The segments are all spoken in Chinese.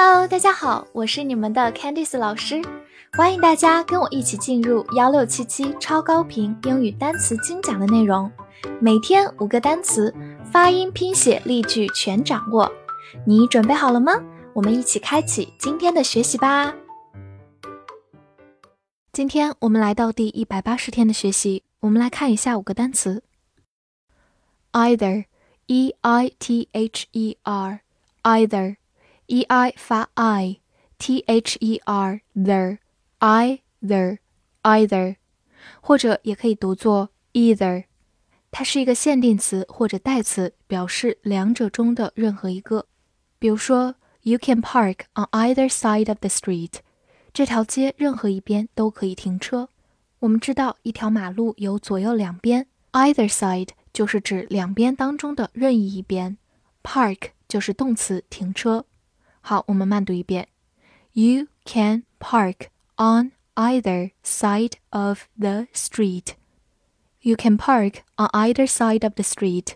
Hello，大家好，我是你们的 Candice 老师，欢迎大家跟我一起进入幺六七七超高频英语单词精讲的内容，每天五个单词，发音、拼写、例句全掌握。你准备好了吗？我们一起开启今天的学习吧。今天我们来到第一百八十天的学习，我们来看一下五个单词：either，e i t h e r，either。E i 发 i，t h e r the either either，或者也可以读作 either，它是一个限定词或者代词，表示两者中的任何一个。比如说，You can park on either side of the street，这条街任何一边都可以停车。我们知道一条马路有左右两边，either side 就是指两边当中的任意一边，park 就是动词停车。好，我们慢读一遍。You can park on either side of the street. You can park on either side of the street.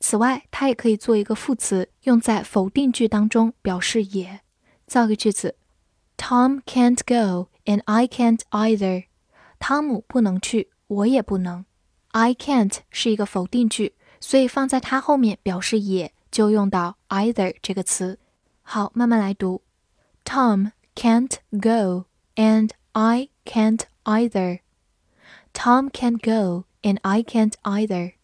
此外，它也可以做一个副词，用在否定句当中，表示也。造个句子：Tom can't go and I can't either. 汤姆不能去，我也不能。I can't 是一个否定句，所以放在它后面表示也，就用到 either 这个词。 好，慢慢来读。Tom can't go, and I can't either. Tom can't go, and I can't either.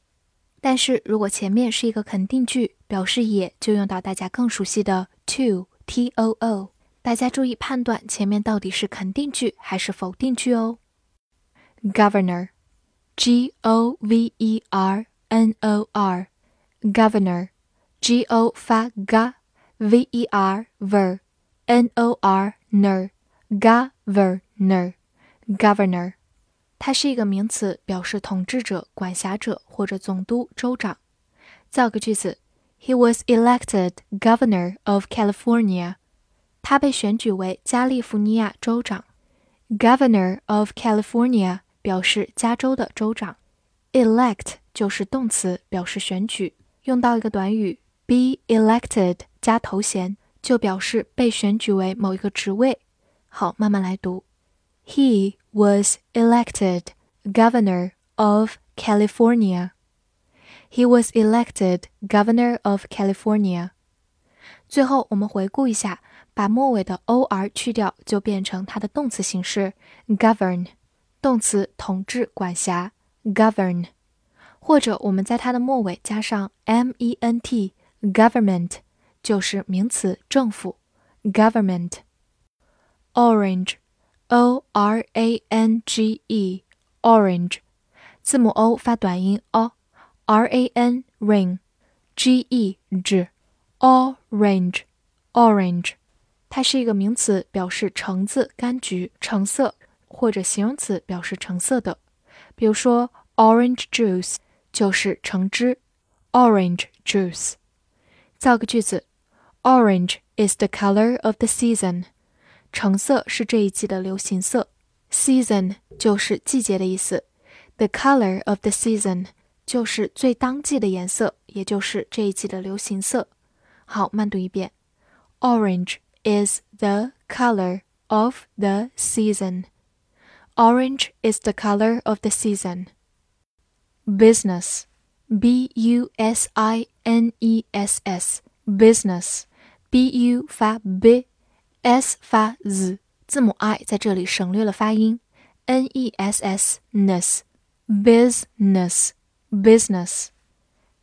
但是如果前面是一个肯定句，表示也，就用到大家更熟悉的 to t o o。大家注意判断前面到底是肯定句还是否定句哦。Governor, g o v e r n o r, governor, g o 发 g。 v e r ver n o r ner governor governor，它是一个名词，表示统治者、管辖者或者总督、州长。造个句子：He was elected governor of California。他被选举为加利福尼亚州长。Governor of California 表示加州的州长。Elect 就是动词，表示选举，用到一个短语 be elected。 加头衔就表示被选举为某一个职位。好，慢慢来读。He was elected governor of California. He was elected governor of California. 最后，我们回顾一下，把末尾的 or 去掉，就变成它的动词形式 govern，动词统治、管辖 govern，或者我们在它的末尾加上 ment government。就是名词政府，government。orange，o r a n g e，orange，字母 o 发短音 o，r a n ring，g e 指 orange，orange，它是一个名词，表示橙子、柑橘、橙色，或者形容词表示橙色的。比如说，orange juice 就是橙汁，orange juice。造个句子。Orange is the color of the season。橙色是这一季的流行色。Season 就是季节的意思。The color of the season 就是最当季的颜色，也就是这一季的流行色。好，慢读一遍。Orange is the color of the season. Orange is the color of the season. Business, B U S I N E S S, business. B u 发 b，s 发 z，字母 i 在这里省略了发音，n e s s ness，business business，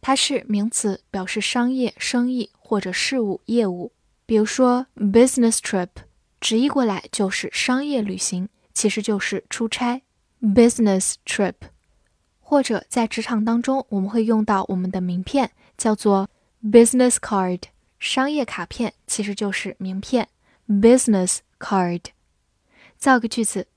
它是名词，表示商业、生意或者事务、业务。比如说 business trip，直译过来就是商业旅行，其实就是出差。business trip，或者在职场当中，我们会用到我们的名片，叫做 business card。商业卡片其实就是名片，business card。造个句子，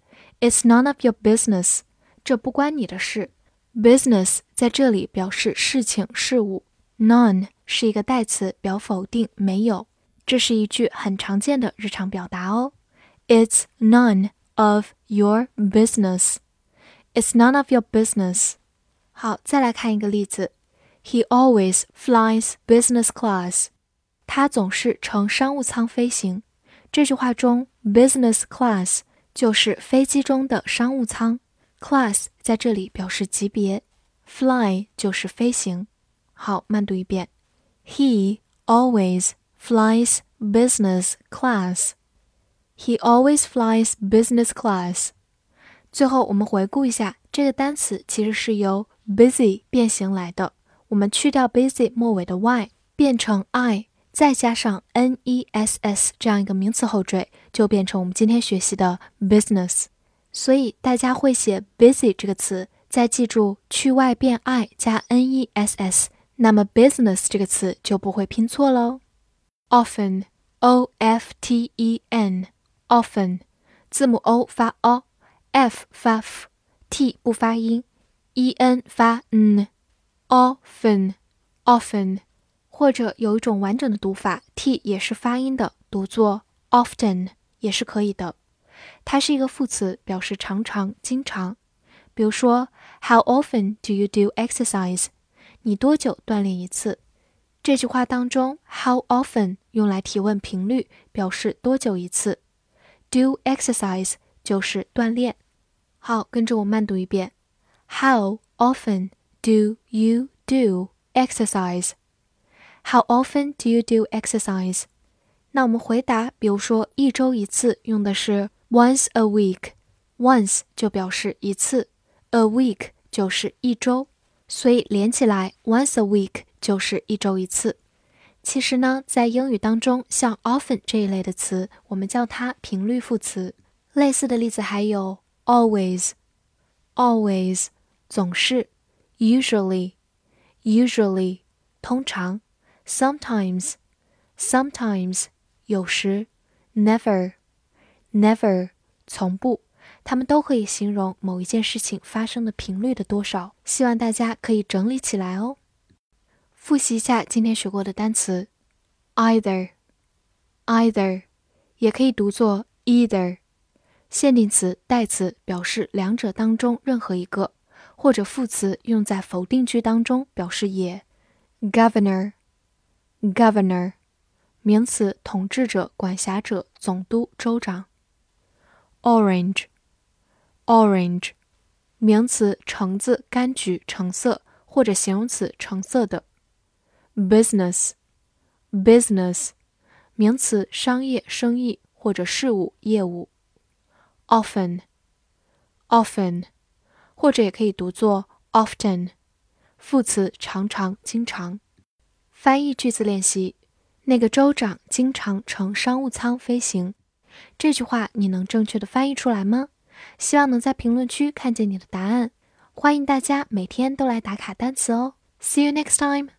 It's none of your business。这不关你的事。business 在这里表示事情、事物，none 是一个代词，表否定，没有。这是一句很常见的日常表达哦。It's none of your business。It's none of your business。好，再来看一个例子。He always flies business class。 他总是乘商务舱飞行。这句话中，business class 就是飞机中的商务舱，class 在这里表示级别，fly 就是飞行。好，慢读一遍：He always flies business class. He always flies business class. 最后，我们回顾一下，这个单词其实是由 busy 变形来的。我们去掉 busy 末尾的 y，变成 i，再加上 n e s s 这样一个名词后缀，就变成我们今天学习的 business。所以大家会写 busy 这个词，再记住去 y 变 i 加 n e s s，那么 business 这个词就不会拼错喽。often o f t e n often 字母 o 发 o。f 发 f，t 不发音，e n 发 n，often，often，或者有一种完整的读法，t 也是发音的，读作 often 也是可以的。它是一个副词，表示常常、经常。比如说，How often do you do exercise？你多久锻炼一次？这句话当中，How often 用来提问频率，表示多久一次。Do exercise 就是锻炼。好，跟着我慢读一遍。How often do you do exercise? How often do you do exercise? 那我们回答，比如说一周一次，用的是 once a week。once 就表示一次，a week 就是一周，所以连起来 once a week 就是一周一次。其实呢，在英语当中，像 often 这一类的词，我们叫它频率副词。类似的例子还有 always, always 总是，usually, usually 通常，sometimes, sometimes 有时，never, never 从不，它们都可以形容某一件事情发生的频率的多少。希望大家可以整理起来哦。复习一下今天学过的单词，either, either 也可以读作 either。限定词、代词表示两者当中任何一个，或者副词用在否定句当中表示也。Governor Governor，名词统治者、管辖者、总督、州长。Orange，Orange，名词橙子、柑橘、橙色，或者形容词橙色的。Business，Business，名词商业、生意或者事务、业务。often，often，或者也可以读作 often，副词常常、经常。翻译句子练习：那个州长经常乘商务舱飞行。这句话你能正确的翻译出来吗？希望能在评论区看见你的答案。欢迎大家每天都来打卡单词哦。See you next time.